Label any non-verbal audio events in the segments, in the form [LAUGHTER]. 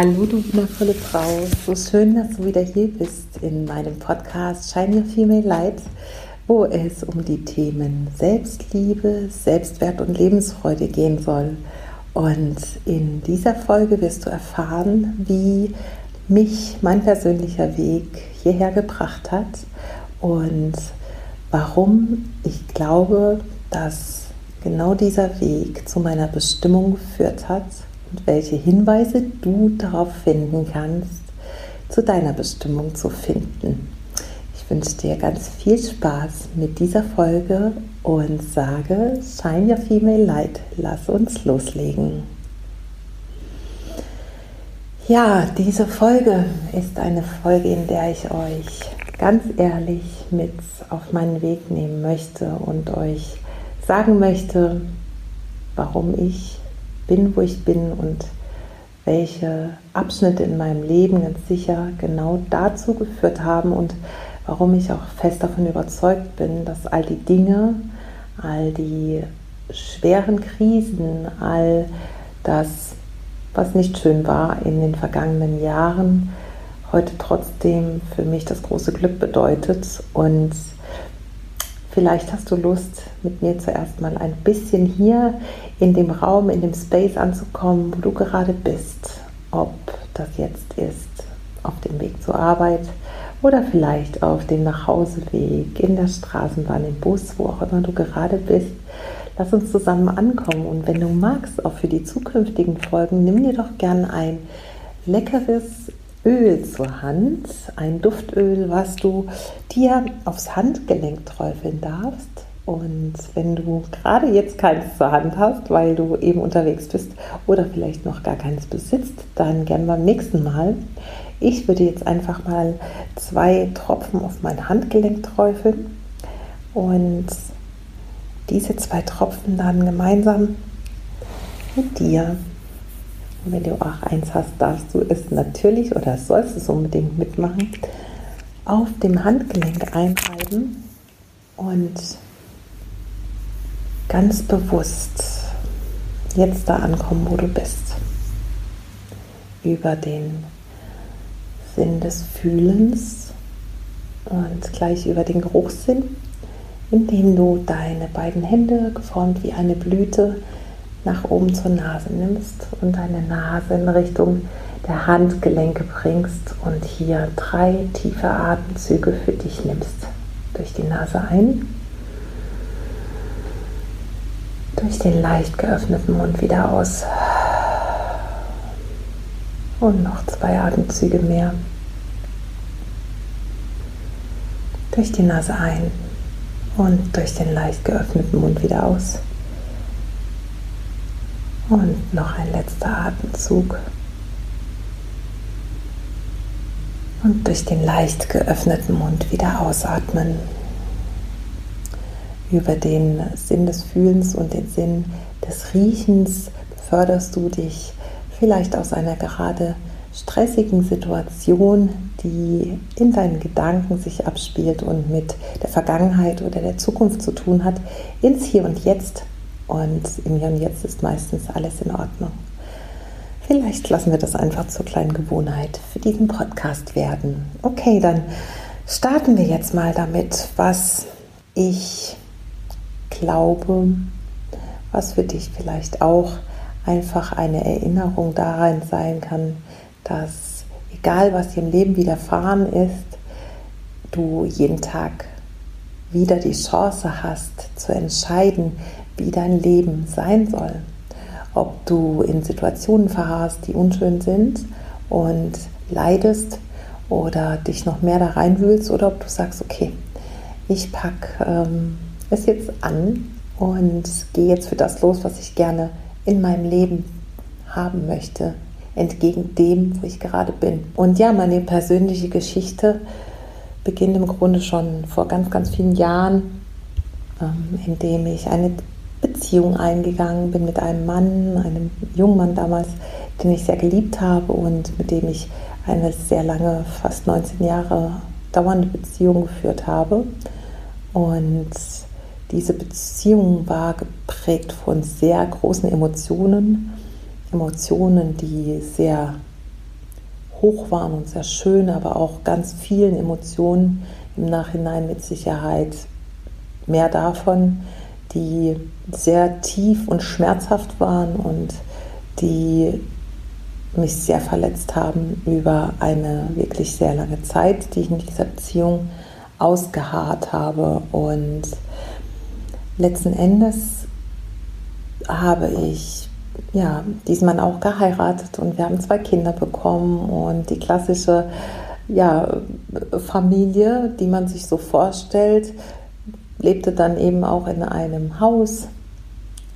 Hallo, du wundervolle Frau. So schön, dass du wieder hier bist in meinem Podcast Shine Your Female Light, wo es um die Themen Selbstliebe, Selbstwert und Lebensfreude gehen soll. Und in dieser Folge wirst du erfahren, wie mich mein persönlicher Weg hierher gebracht hat und warum ich glaube, dass genau dieser Weg zu meiner Bestimmung geführt hat und welche Hinweise du darauf finden kannst, zu deiner Bestimmung zu finden. Ich wünsche dir ganz viel Spaß mit dieser Folge und sage, Shine Your Female Light, lass uns loslegen. Ja, diese Folge ist eine Folge, in der ich euch ganz ehrlich mit auf meinen Weg nehmen möchte und euch sagen möchte, warum ich bin, wo ich bin und welche Abschnitte in meinem Leben ganz sicher genau dazu geführt haben und warum ich auch fest davon überzeugt bin, dass all die Dinge, all die schweren Krisen, all das, was nicht schön war in den vergangenen Jahren, heute trotzdem für mich das große Glück bedeutet und Vielleicht hast du Lust, mit mir zuerst mal ein bisschen hier in dem Raum, in dem Space anzukommen, wo du gerade bist. Ob das jetzt ist auf dem Weg zur Arbeit oder vielleicht auf dem Nachhauseweg, in der Straßenbahn, im Bus, wo auch immer du gerade bist. Lass uns zusammen ankommen und wenn du magst, auch für die zukünftigen Folgen, nimm dir doch gern ein leckeres Öl zur Hand, ein Duftöl, was du dir aufs Handgelenk träufeln darfst. Und wenn du gerade jetzt keins zur Hand hast, weil du eben unterwegs bist oder vielleicht noch gar keins besitzt, dann gern beim nächsten Mal. Ich würde jetzt einfach mal zwei Tropfen auf mein Handgelenk träufeln und diese zwei Tropfen dann gemeinsam mit dir und wenn du auch eins hast, darfst du es natürlich oder sollst es unbedingt mitmachen, auf dem Handgelenk einreiben und ganz bewusst jetzt da ankommen, wo du bist. Über den Sinn des Fühlens und gleich über den Geruchssinn, indem du deine beiden Hände geformt wie eine Blüte nach oben zur Nase nimmst und deine Nase in Richtung der Handgelenke bringst und hier drei tiefe Atemzüge für dich nimmst. Durch die Nase ein, durch den leicht geöffneten Mund wieder aus und noch zwei Atemzüge mehr. Durch die Nase ein und durch den leicht geöffneten Mund wieder aus. Und noch ein letzter Atemzug. Und durch den leicht geöffneten Mund wieder ausatmen. Über den Sinn des Fühlens und den Sinn des Riechens förderst du dich vielleicht aus einer gerade stressigen Situation, die in deinen Gedanken sich abspielt und mit der Vergangenheit oder der Zukunft zu tun hat, ins Hier und Jetzt und im Hier und Jetzt ist meistens alles in Ordnung. Vielleicht lassen wir das einfach zur kleinen Gewohnheit für diesen Podcast werden. Okay, dann starten wir jetzt mal damit, was ich glaube, was für dich vielleicht auch einfach eine Erinnerung daran sein kann, dass egal was dir im Leben widerfahren ist, du jeden Tag wieder die Chance hast zu entscheiden, wie dein Leben sein soll. Ob du in Situationen verharrst, die unschön sind und leidest oder dich noch mehr da reinwühlst oder ob du sagst, okay, ich packe ähm, es jetzt an und gehe jetzt für das los, was ich gerne in meinem Leben haben möchte, entgegen dem, wo ich gerade bin. Und ja, meine persönliche Geschichte beginnt im Grunde schon vor ganz, ganz vielen Jahren, ähm, indem ich eine Beziehung eingegangen bin mit einem Mann, einem jungen Mann damals, den ich sehr geliebt habe und mit dem ich eine sehr lange, fast 19 Jahre dauernde Beziehung geführt habe. Und diese Beziehung war geprägt von sehr großen Emotionen, Emotionen, die sehr hoch waren und sehr schön, aber auch ganz vielen Emotionen im Nachhinein mit Sicherheit mehr davon, die sehr tief und schmerzhaft waren und die mich sehr verletzt haben über eine wirklich sehr lange Zeit, die ich in dieser Beziehung ausgeharrt habe. Und letzten Endes habe ich ja, diesmal auch geheiratet und wir haben zwei Kinder bekommen und die klassische ja, Familie, die man sich so vorstellt, lebte dann eben auch in einem Haus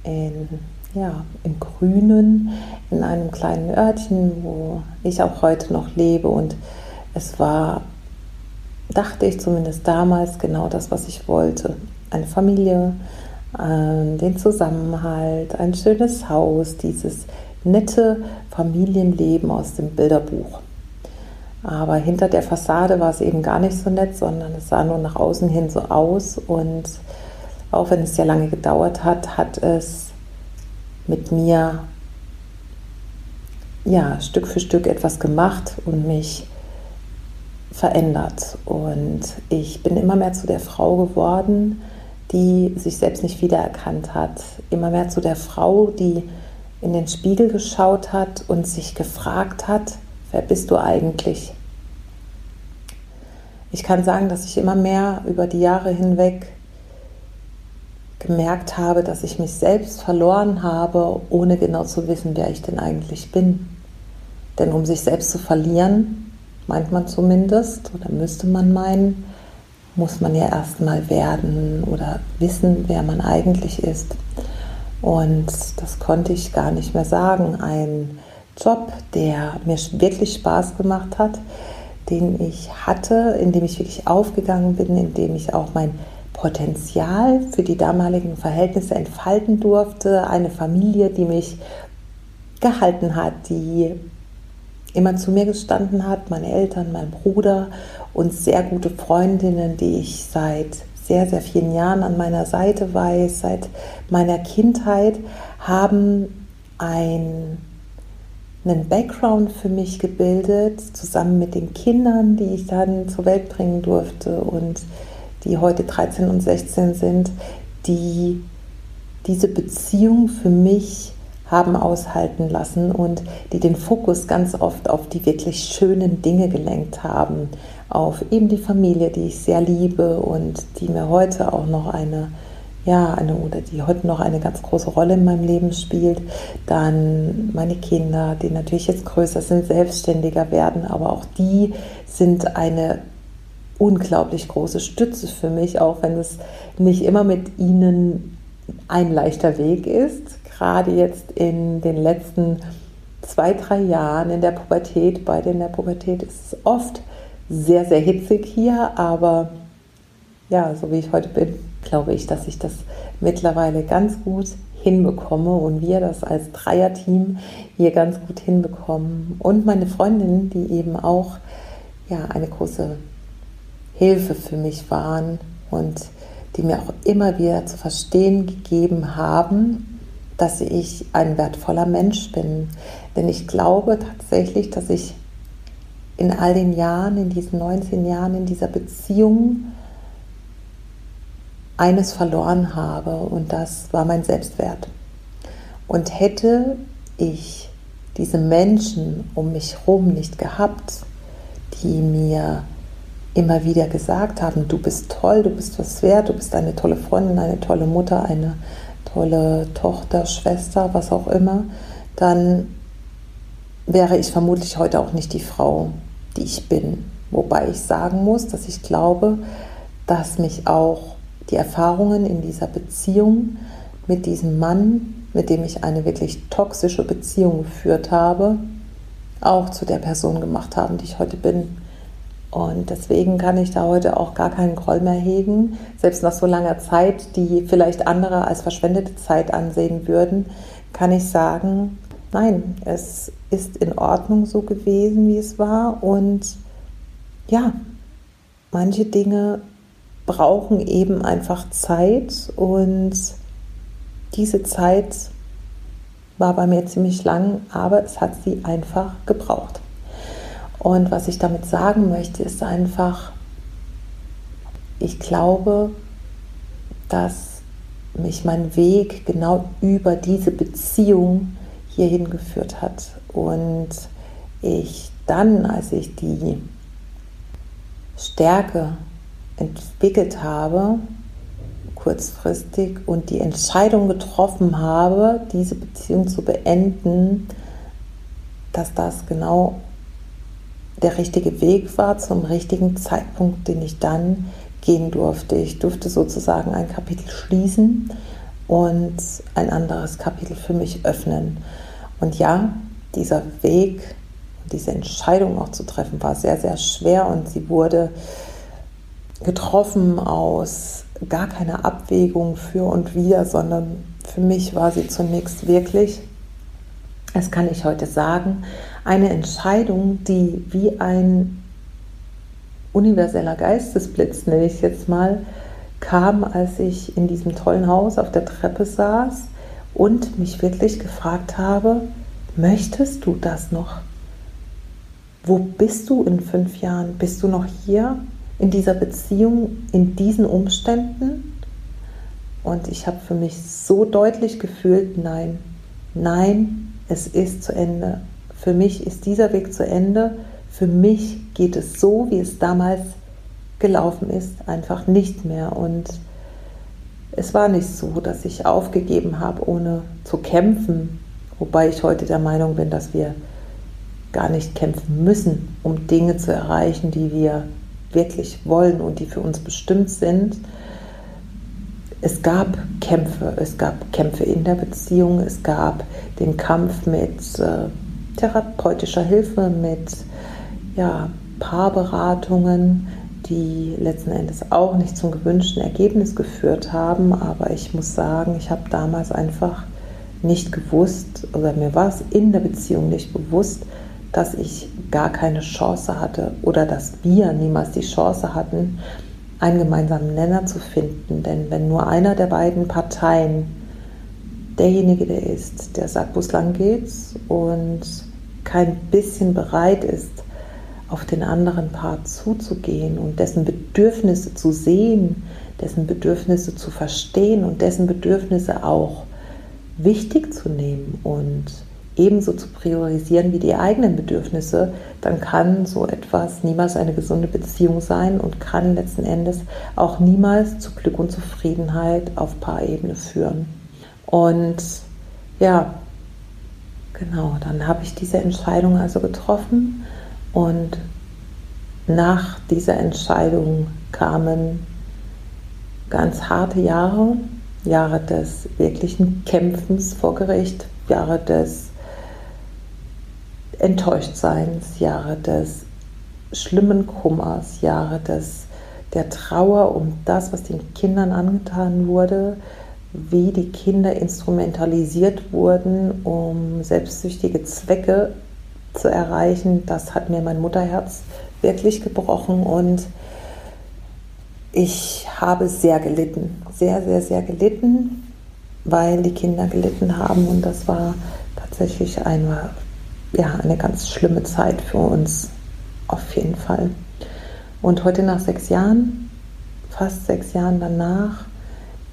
in, ja, im Grünen, in einem kleinen Örtchen, wo ich auch heute noch lebe. Und es war, dachte ich zumindest damals, genau das, was ich wollte. Eine Familie, äh, den Zusammenhalt, ein schönes Haus, dieses nette Familienleben aus dem Bilderbuch. Aber hinter der Fassade war es eben gar nicht so nett, sondern es sah nur nach außen hin so aus. Und auch wenn es sehr lange gedauert hat, hat es mit mir ja, Stück für Stück etwas gemacht und mich verändert. Und ich bin immer mehr zu der Frau geworden, die sich selbst nicht wiedererkannt hat. Immer mehr zu der Frau, die in den Spiegel geschaut hat und sich gefragt hat, wer bist du eigentlich? Ich kann sagen, dass ich immer mehr über die Jahre hinweg gemerkt habe, dass ich mich selbst verloren habe, ohne genau zu wissen, wer ich denn eigentlich bin. Denn um sich selbst zu verlieren, meint man zumindest, oder müsste man meinen, muss man ja erstmal werden oder wissen, wer man eigentlich ist. Und das konnte ich gar nicht mehr sagen. Ein Job, der mir wirklich Spaß gemacht hat, den ich hatte, in dem ich wirklich aufgegangen bin, in dem ich auch mein Potenzial für die damaligen Verhältnisse entfalten durfte. Eine Familie, die mich gehalten hat, die immer zu mir gestanden hat, meine Eltern, mein Bruder und sehr gute Freundinnen, die ich seit sehr, sehr vielen Jahren an meiner Seite weiß, seit meiner Kindheit, haben ein, einen Background für mich gebildet, zusammen mit den Kindern, die ich dann zur Welt bringen durfte und die heute 13 und 16 sind, die diese Beziehung für mich haben aushalten lassen und die den Fokus ganz oft auf die wirklich schönen Dinge gelenkt haben, auf eben die Familie, die ich sehr liebe und die mir heute auch noch eine ja, eine oder die heute noch eine ganz große Rolle in meinem Leben spielt. Dann meine Kinder, die natürlich jetzt größer sind, selbstständiger werden, aber auch die sind eine unglaublich große Stütze für mich, auch wenn es nicht immer mit ihnen ein leichter Weg ist. Gerade jetzt in den letzten zwei, drei Jahren in der Pubertät, beide in der Pubertät, ist es oft sehr, sehr hitzig hier, aber ja, so wie ich heute bin, glaube ich, dass ich das mittlerweile ganz gut hinbekomme und wir das als Dreierteam hier ganz gut hinbekommen. Und meine Freundinnen, die eben auch ja, eine große Hilfe für mich waren und die mir auch immer wieder zu verstehen gegeben haben, dass ich ein wertvoller Mensch bin. Denn ich glaube tatsächlich, dass ich in all den Jahren, in diesen 19 Jahren, in dieser Beziehung eines verloren habe und das war mein Selbstwert. Und hätte ich diese Menschen um mich herum nicht gehabt, die mir immer wieder gesagt haben, du bist toll, du bist was wert, du bist eine tolle Freundin, eine tolle Mutter, eine tolle Tochter, Schwester, was auch immer, dann wäre ich vermutlich heute auch nicht die Frau, die ich bin. Wobei ich sagen muss, dass ich glaube, dass mich auch die Erfahrungen in dieser Beziehung mit diesem Mann, mit dem ich eine wirklich toxische Beziehung geführt habe, auch zu der Person gemacht haben, die ich heute bin. Und deswegen kann ich da heute auch gar keinen Groll mehr hegen, selbst nach so langer Zeit, die vielleicht andere als verschwendete Zeit ansehen würden, kann ich sagen, nein, es ist in Ordnung so gewesen, wie es war. Und ja, manche Dinge brauchen eben einfach Zeit und diese Zeit war bei mir ziemlich lang, aber es hat sie einfach gebraucht. Und was ich damit sagen möchte, ist einfach, ich glaube, dass mich mein Weg genau über diese Beziehung hierhin geführt hat. Und ich dann, als ich die Stärke entwickelt habe, kurzfristig, und die Entscheidung getroffen habe, diese Beziehung zu beenden, dass das genau der richtige Weg war zum richtigen Zeitpunkt, den ich dann gehen durfte. Ich durfte sozusagen ein Kapitel schließen und ein anderes Kapitel für mich öffnen. Und ja, dieser Weg, diese Entscheidung auch zu treffen, war sehr, sehr schwer und sie wurde getroffen aus gar keiner Abwägung für und wider, sondern für mich war sie zunächst wirklich, das kann ich heute sagen, eine Entscheidung, die wie ein universeller Geistesblitz, nenne ich jetzt mal, kam, als ich in diesem tollen Haus auf der Treppe saß und mich wirklich gefragt habe, möchtest du das noch? Wo bist du in fünf Jahren? Bist du noch hier in dieser Beziehung, in diesen Umständen? Und ich habe für mich so deutlich gefühlt, nein, nein, es ist zu Ende. Für mich ist dieser Weg zu Ende. Für mich geht es so, wie es damals gelaufen ist, einfach nicht mehr. Und es war nicht so, dass ich aufgegeben habe, ohne zu kämpfen. Wobei ich heute der Meinung bin, dass wir gar nicht kämpfen müssen, um Dinge zu erreichen, die wir wirklich wollen und die für uns bestimmt sind. Es gab Kämpfe, es gab Kämpfe in der Beziehung, es gab den Kampf mit äh, therapeutischer Hilfe, mit ja, Paarberatungen, die letzten Endes auch nicht zum gewünschten Ergebnis geführt haben. Aber ich muss sagen, ich habe damals einfach nicht gewusst, oder mir war es in der Beziehung nicht bewusst, dass ich gar keine Chance hatte oder dass wir niemals die Chance hatten, einen gemeinsamen Nenner zu finden. Denn wenn nur einer der beiden Parteien derjenige, der ist, der sagt, wo es lang geht und kein bisschen bereit ist, auf den anderen Part zuzugehen und dessen Bedürfnisse zu sehen, dessen Bedürfnisse zu verstehen und dessen Bedürfnisse auch wichtig zu nehmen und ebenso zu priorisieren wie die eigenen Bedürfnisse, dann kann so etwas niemals eine gesunde Beziehung sein und kann letzten Endes auch niemals zu Glück und Zufriedenheit auf Paarebene führen. Und ja, genau, dann habe ich diese Entscheidung also getroffen und nach dieser Entscheidung kamen ganz harte Jahre, Jahre des wirklichen Kämpfens vor Gericht, Jahre des Enttäuschtseins, Jahre des schlimmen Kummers, Jahre des, der Trauer um das, was den Kindern angetan wurde, wie die Kinder instrumentalisiert wurden, um selbstsüchtige Zwecke zu erreichen. Das hat mir mein Mutterherz wirklich gebrochen und ich habe sehr gelitten, sehr, sehr, sehr gelitten, weil die Kinder gelitten haben und das war tatsächlich eine, ja, eine ganz schlimme Zeit für uns, auf jeden Fall. Und heute nach sechs Jahren, fast sechs Jahren danach,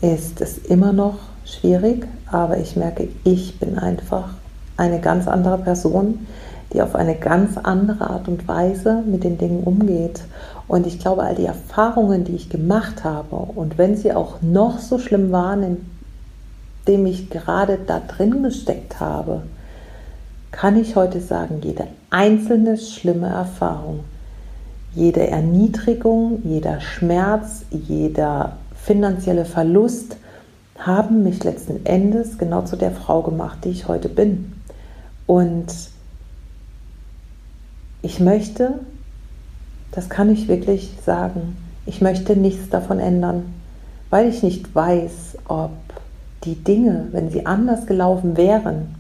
ist es immer noch schwierig, aber ich merke, ich bin einfach eine ganz andere Person die auf eine ganz andere Art und Weise mit den Dingen umgeht. Und ich glaube, all die Erfahrungen, die ich gemacht habe, und wenn sie auch noch so schlimm waren, indem ich gerade da drin gesteckt habe, kann ich heute sagen, jede einzelne schlimme Erfahrung, jede Erniedrigung, jeder Schmerz, jeder finanzielle Verlust haben mich letzten Endes genau zu der Frau gemacht, die ich heute bin. Und ich möchte, das kann ich wirklich sagen, ich möchte nichts davon ändern, weil ich nicht weiß, ob die Dinge, wenn sie anders gelaufen wären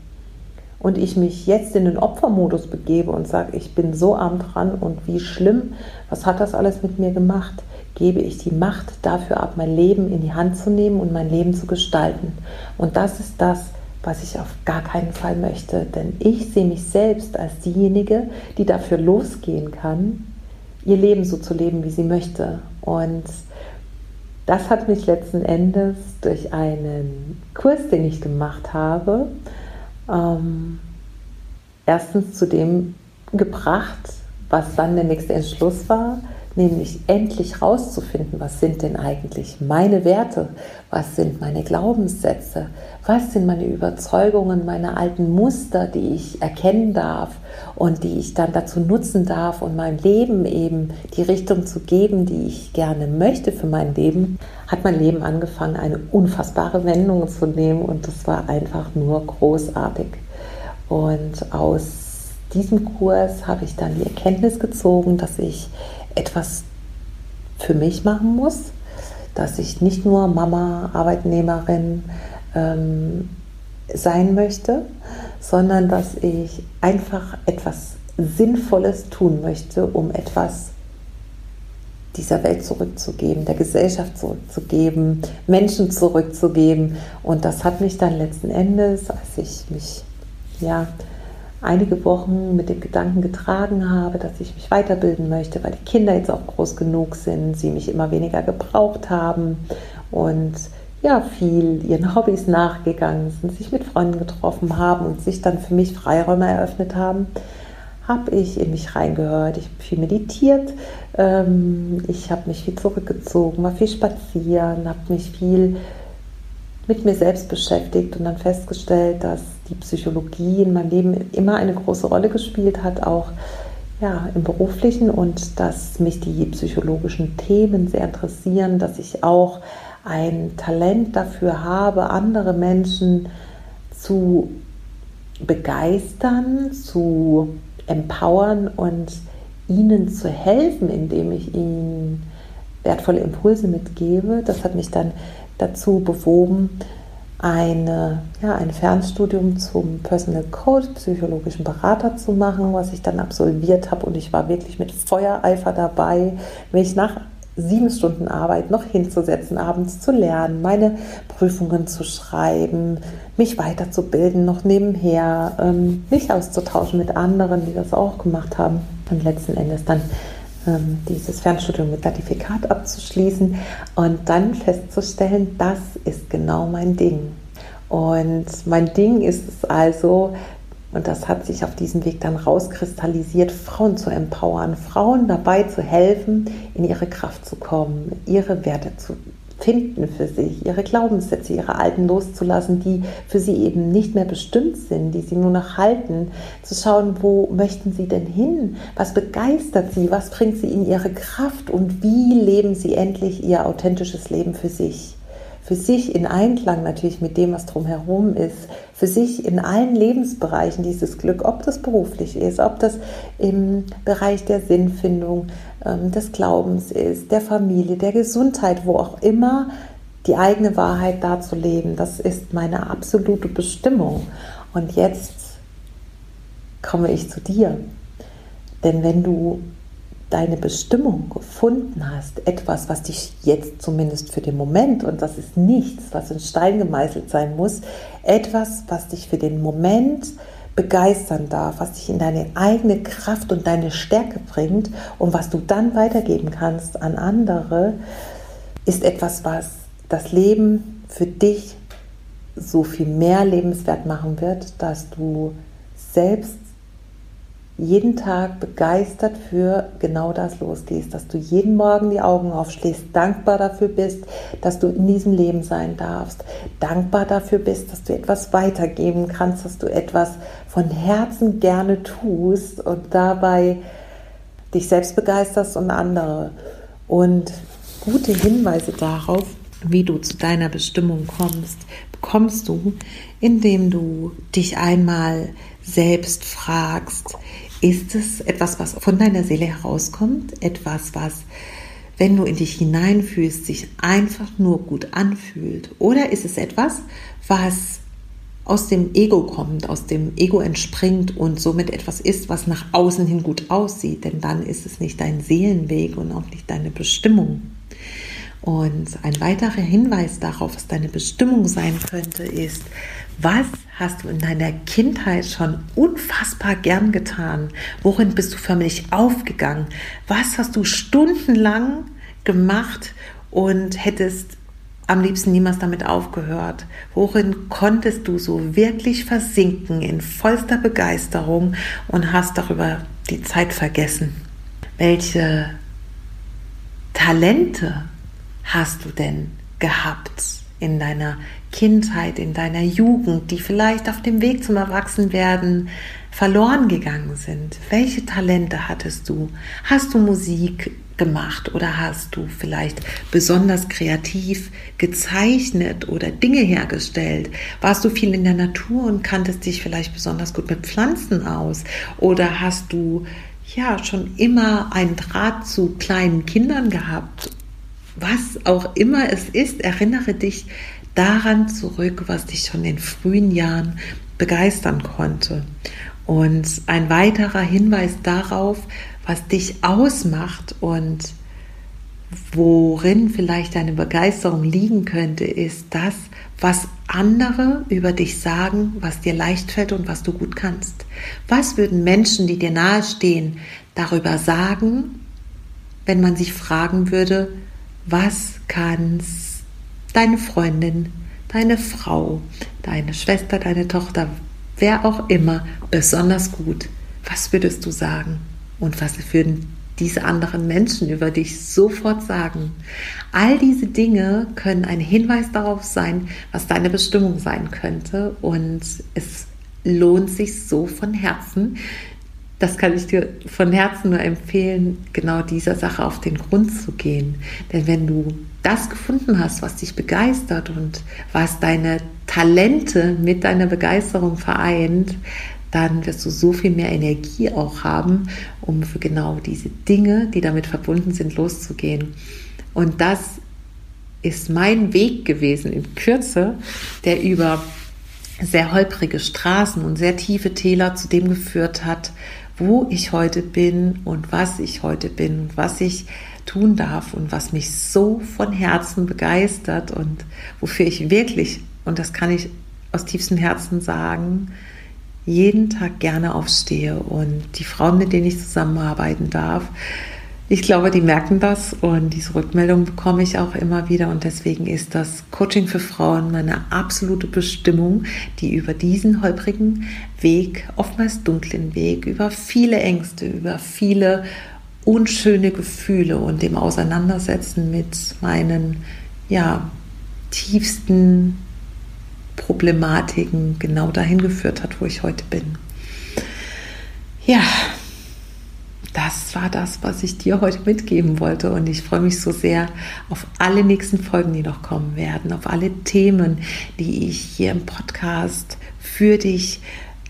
und ich mich jetzt in den Opfermodus begebe und sage, ich bin so arm dran und wie schlimm, was hat das alles mit mir gemacht, gebe ich die Macht dafür ab, mein Leben in die Hand zu nehmen und mein Leben zu gestalten. Und das ist das, was ich auf gar keinen Fall möchte. Denn ich sehe mich selbst als diejenige, die dafür losgehen kann, ihr Leben so zu leben, wie sie möchte. Und das hat mich letzten Endes durch einen Kurs, den ich gemacht habe, ähm, erstens zu dem gebracht, was dann der nächste Entschluss war, nämlich endlich rauszufinden, was sind denn eigentlich meine Werte, was sind meine Glaubenssätze, was sind meine Überzeugungen, meine alten Muster, die ich erkennen darf und die ich dann dazu nutzen darf und meinem Leben eben die Richtung zu geben, die ich gerne möchte für mein Leben, hat mein Leben angefangen, eine unfassbare Wendung zu nehmen und das war einfach nur großartig. Und aus diesem Kurs habe ich dann die Erkenntnis gezogen, dass ich etwas für mich machen muss, dass ich nicht nur Mama, Arbeitnehmerin ähm, sein möchte, sondern dass ich einfach etwas Sinnvolles tun möchte, um etwas dieser Welt zurückzugeben, der Gesellschaft zurückzugeben, Menschen zurückzugeben. Und das hat mich dann letzten Endes, als ich mich ja einige Wochen mit dem Gedanken getragen habe, dass ich mich weiterbilden möchte, weil die Kinder jetzt auch groß genug sind, sie mich immer weniger gebraucht haben und ja, viel ihren [LAUGHS] Hobbys nachgegangen sind, sich mit Freunden getroffen haben und sich dann für mich Freiräume eröffnet haben, habe ich in mich reingehört. Ich habe viel meditiert, ähm, ich habe mich viel zurückgezogen, war viel spazieren, habe mich viel mit mir selbst beschäftigt und dann festgestellt, dass die Psychologie in meinem Leben immer eine große Rolle gespielt hat, auch ja, im beruflichen und dass mich die psychologischen Themen sehr interessieren, dass ich auch ein Talent dafür habe, andere Menschen zu begeistern, zu empowern und ihnen zu helfen, indem ich ihnen wertvolle Impulse mitgebe. Das hat mich dann dazu bewogen, eine, ja, ein Fernstudium zum Personal Coach, psychologischen Berater zu machen, was ich dann absolviert habe. Und ich war wirklich mit Feuereifer dabei, mich nach sieben Stunden Arbeit noch hinzusetzen, abends zu lernen, meine Prüfungen zu schreiben, mich weiterzubilden, noch nebenher, ähm, mich auszutauschen mit anderen, die das auch gemacht haben. Und letzten Endes dann dieses Fernstudium mit Zertifikat abzuschließen und dann festzustellen, das ist genau mein Ding. Und mein Ding ist es also, und das hat sich auf diesem Weg dann rauskristallisiert, Frauen zu empowern, Frauen dabei zu helfen, in ihre Kraft zu kommen, ihre Werte zu finden für sich, ihre Glaubenssätze, ihre alten loszulassen, die für sie eben nicht mehr bestimmt sind, die sie nur noch halten, zu schauen, wo möchten sie denn hin, was begeistert sie, was bringt sie in ihre Kraft? Und wie leben sie endlich ihr authentisches Leben für sich für sich in Einklang natürlich mit dem, was drumherum ist, für sich in allen Lebensbereichen dieses Glück, ob das beruflich ist, ob das im Bereich der Sinnfindung, ähm, des Glaubens ist, der Familie, der Gesundheit, wo auch immer, die eigene Wahrheit darzuleben, das ist meine absolute Bestimmung. Und jetzt komme ich zu dir. Denn wenn du deine Bestimmung gefunden hast, etwas, was dich jetzt zumindest für den Moment, und das ist nichts, was in Stein gemeißelt sein muss, etwas, was dich für den Moment begeistern darf, was dich in deine eigene Kraft und deine Stärke bringt und was du dann weitergeben kannst an andere, ist etwas, was das Leben für dich so viel mehr lebenswert machen wird, dass du selbst jeden Tag begeistert für genau das losgehst, dass du jeden Morgen die Augen aufschließt, dankbar dafür bist, dass du in diesem Leben sein darfst, dankbar dafür bist, dass du etwas weitergeben kannst, dass du etwas von Herzen gerne tust und dabei dich selbst begeisterst und andere. Und gute Hinweise darauf, wie du zu deiner Bestimmung kommst, bekommst du, indem du dich einmal selbst fragst, ist es etwas, was von deiner Seele herauskommt? Etwas, was, wenn du in dich hineinfühlst, sich einfach nur gut anfühlt? Oder ist es etwas, was aus dem Ego kommt, aus dem Ego entspringt und somit etwas ist, was nach außen hin gut aussieht? Denn dann ist es nicht dein Seelenweg und auch nicht deine Bestimmung. Und ein weiterer Hinweis darauf, was deine Bestimmung sein könnte, ist, was hast du in deiner Kindheit schon unfassbar gern getan? Worin bist du förmlich aufgegangen? Was hast du stundenlang gemacht und hättest am liebsten niemals damit aufgehört? Worin konntest du so wirklich versinken in vollster Begeisterung und hast darüber die Zeit vergessen? Welche Talente hast du denn gehabt in deiner Kindheit, in deiner Jugend, die vielleicht auf dem Weg zum Erwachsenwerden verloren gegangen sind? Welche Talente hattest du? Hast du Musik gemacht oder hast du vielleicht besonders kreativ gezeichnet oder Dinge hergestellt? Warst du viel in der Natur und kanntest dich vielleicht besonders gut mit Pflanzen aus? Oder hast du ja schon immer einen Draht zu kleinen Kindern gehabt was auch immer es ist, erinnere dich daran zurück, was dich schon in frühen Jahren begeistern konnte. Und ein weiterer Hinweis darauf, was dich ausmacht und worin vielleicht deine Begeisterung liegen könnte, ist das, was andere über dich sagen, was dir leicht fällt und was du gut kannst. Was würden Menschen, die dir nahestehen, darüber sagen, wenn man sich fragen würde, was kannst deine Freundin, deine Frau, deine Schwester, deine Tochter, wer auch immer besonders gut? Was würdest du sagen? Und was würden diese anderen Menschen über dich sofort sagen? All diese Dinge können ein Hinweis darauf sein, was deine Bestimmung sein könnte. Und es lohnt sich so von Herzen, das kann ich dir von Herzen nur empfehlen, genau dieser Sache auf den Grund zu gehen. Denn wenn du das gefunden hast, was dich begeistert und was deine Talente mit deiner Begeisterung vereint, dann wirst du so viel mehr Energie auch haben, um für genau diese Dinge, die damit verbunden sind, loszugehen. Und das ist mein Weg gewesen in Kürze, der über sehr holprige Straßen und sehr tiefe Täler zu dem geführt hat, wo ich heute bin und was ich heute bin und was ich tun darf und was mich so von Herzen begeistert und wofür ich wirklich, und das kann ich aus tiefstem Herzen sagen, jeden Tag gerne aufstehe und die Frauen, mit denen ich zusammenarbeiten darf, ich glaube, die merken das und diese Rückmeldung bekomme ich auch immer wieder und deswegen ist das Coaching für Frauen meine absolute Bestimmung, die über diesen holprigen Weg, oftmals dunklen Weg, über viele Ängste, über viele unschöne Gefühle und dem Auseinandersetzen mit meinen ja, tiefsten Problematiken genau dahin geführt hat, wo ich heute bin. Ja, das war das, was ich dir heute mitgeben wollte. Und ich freue mich so sehr auf alle nächsten Folgen, die noch kommen werden, auf alle Themen, die ich hier im Podcast für dich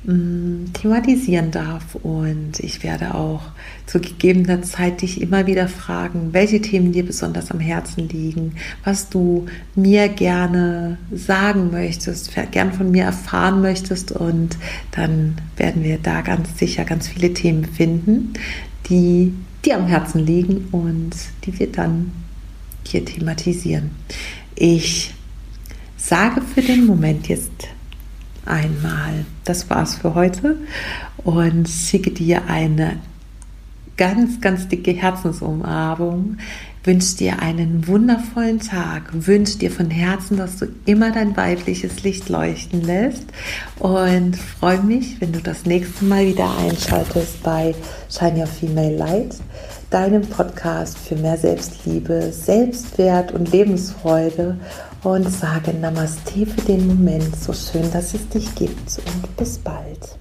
mm, thematisieren darf. Und ich werde auch zu gegebener Zeit dich immer wieder fragen, welche Themen dir besonders am Herzen liegen, was du mir gerne sagen möchtest, gern von mir erfahren möchtest. Und dann werden wir da ganz sicher ganz viele Themen finden, die dir am Herzen liegen und die wir dann hier thematisieren. Ich sage für den Moment jetzt einmal, das war's für heute und schicke dir eine ganz, ganz dicke Herzensumarmung wünsche dir einen wundervollen Tag, wünsche dir von Herzen, dass du immer dein weibliches Licht leuchten lässt und freue mich, wenn du das nächste Mal wieder einschaltest bei Shine Your Female Light, deinem Podcast für mehr Selbstliebe, Selbstwert und Lebensfreude und sage Namaste für den Moment, so schön, dass es dich gibt und bis bald.